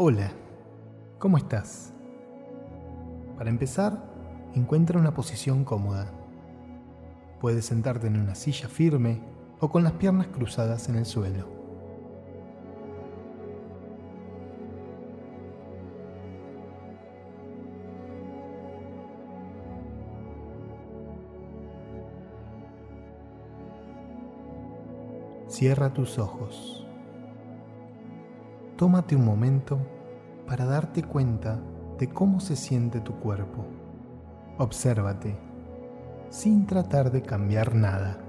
Hola, ¿cómo estás? Para empezar, encuentra una posición cómoda. Puedes sentarte en una silla firme o con las piernas cruzadas en el suelo. Cierra tus ojos. Tómate un momento para darte cuenta de cómo se siente tu cuerpo. Obsérvate, sin tratar de cambiar nada.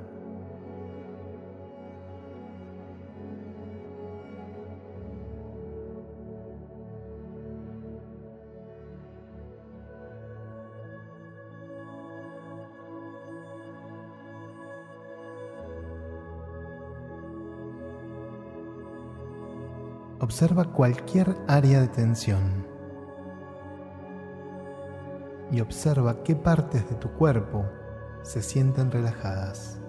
Observa cualquier área de tensión y observa qué partes de tu cuerpo se sienten relajadas.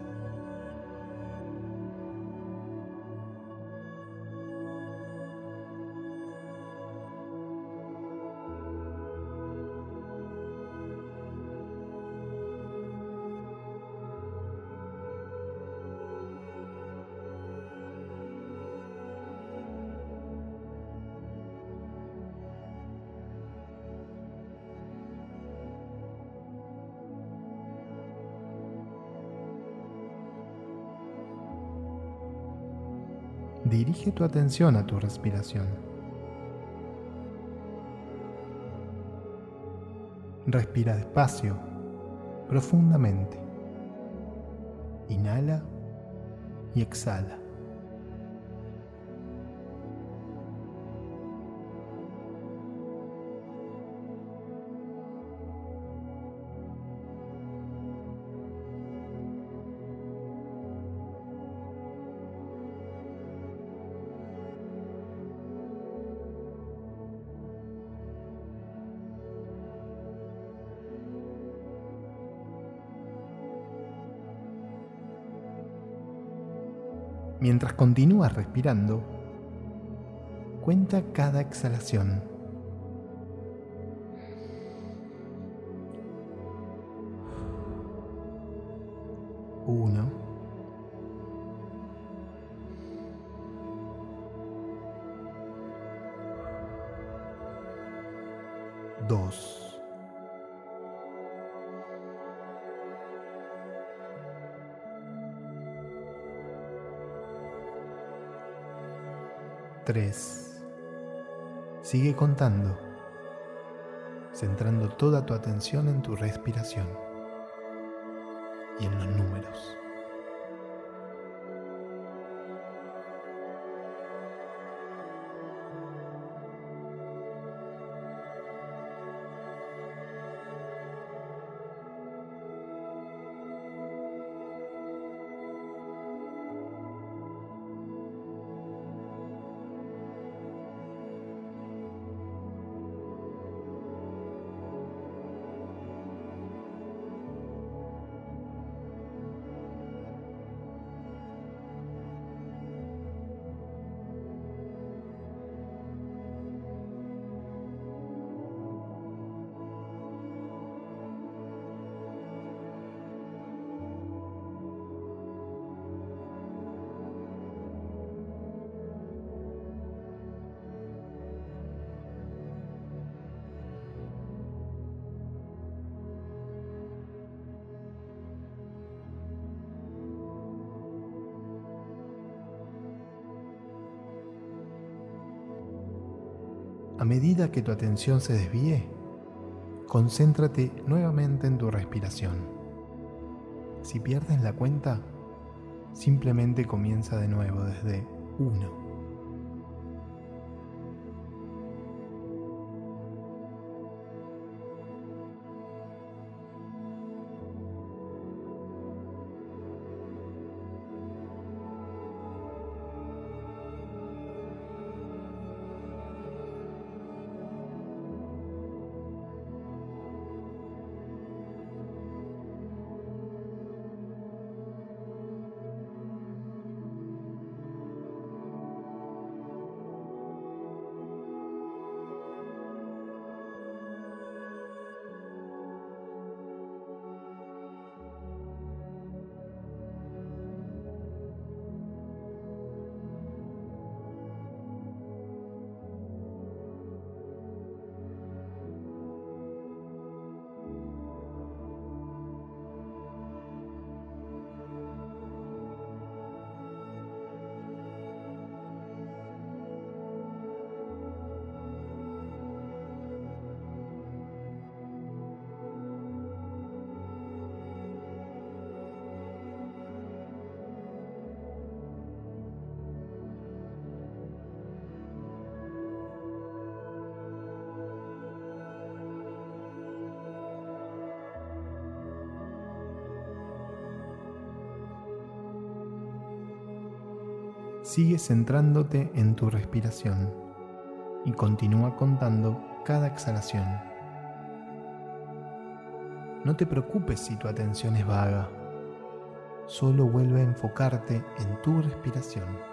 Dirige tu atención a tu respiración. Respira despacio, profundamente. Inhala y exhala. Mientras continúas respirando, cuenta cada exhalación. Uno. Dos. 3. Sigue contando, centrando toda tu atención en tu respiración y en los números. A medida que tu atención se desvíe, concéntrate nuevamente en tu respiración. Si pierdes la cuenta, simplemente comienza de nuevo desde 1. Sigue centrándote en tu respiración y continúa contando cada exhalación. No te preocupes si tu atención es vaga, solo vuelve a enfocarte en tu respiración.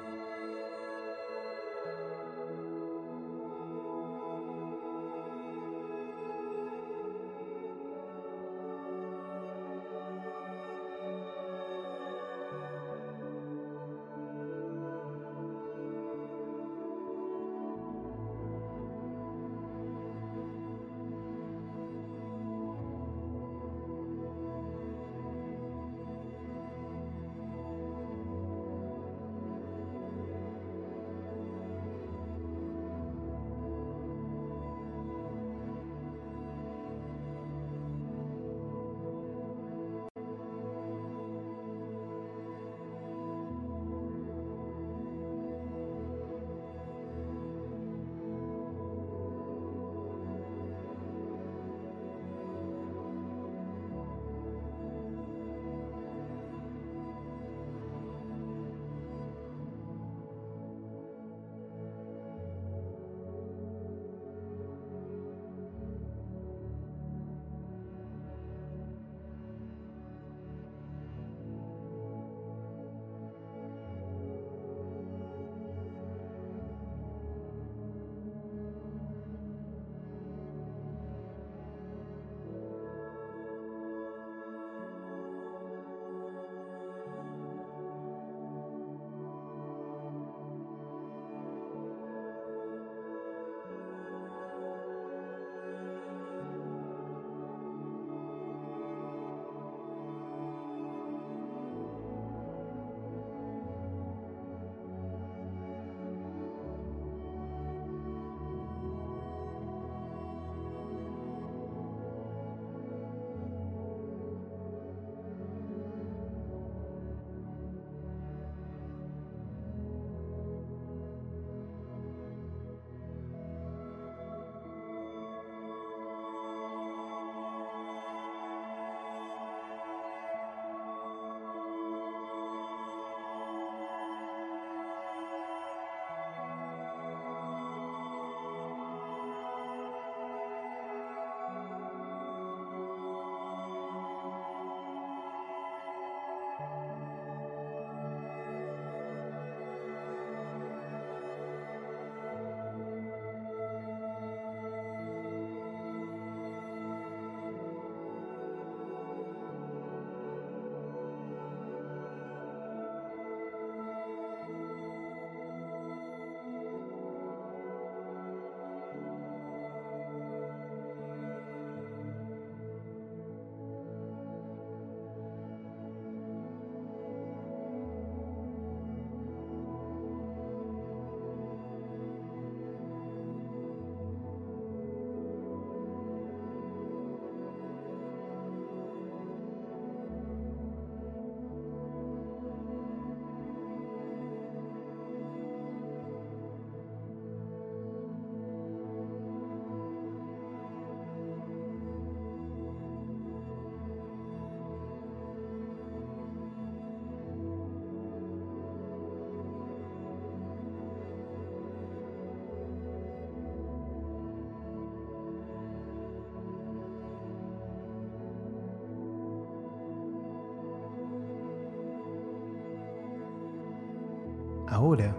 Ahora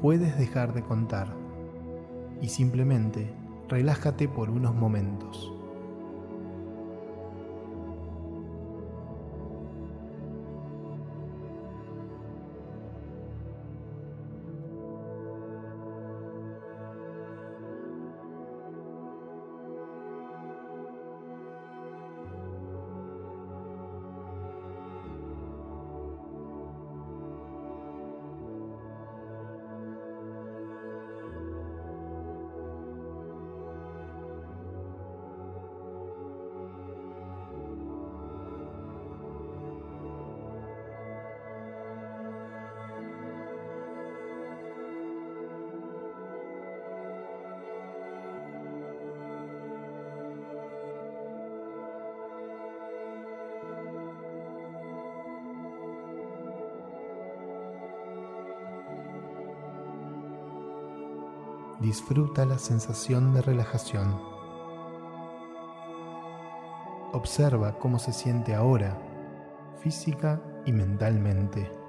puedes dejar de contar y simplemente relájate por unos momentos. Disfruta la sensación de relajación. Observa cómo se siente ahora, física y mentalmente.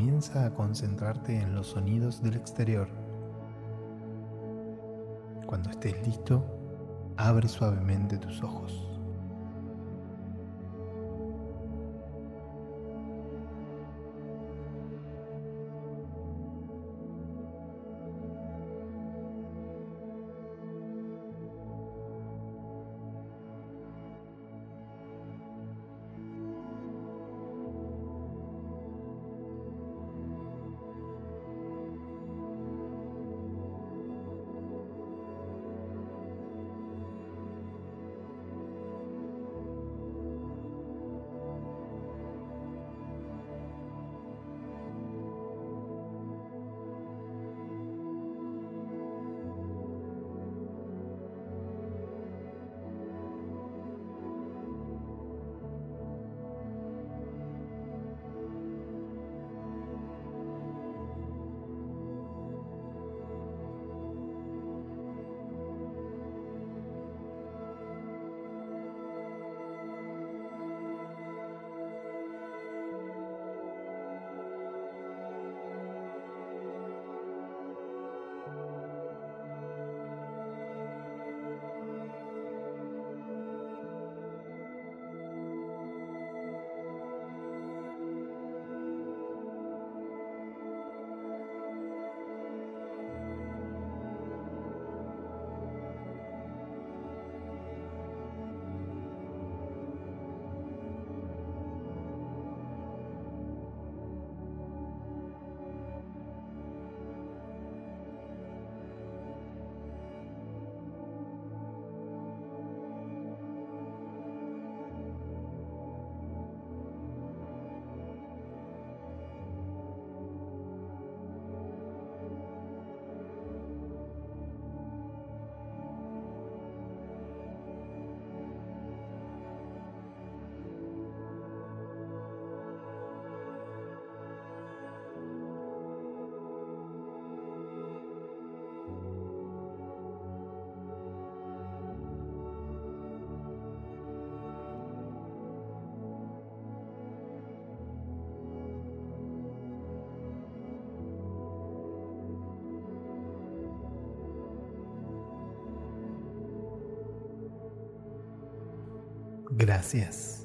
Comienza a concentrarte en los sonidos del exterior. Cuando estés listo, abre suavemente tus ojos. Gracias.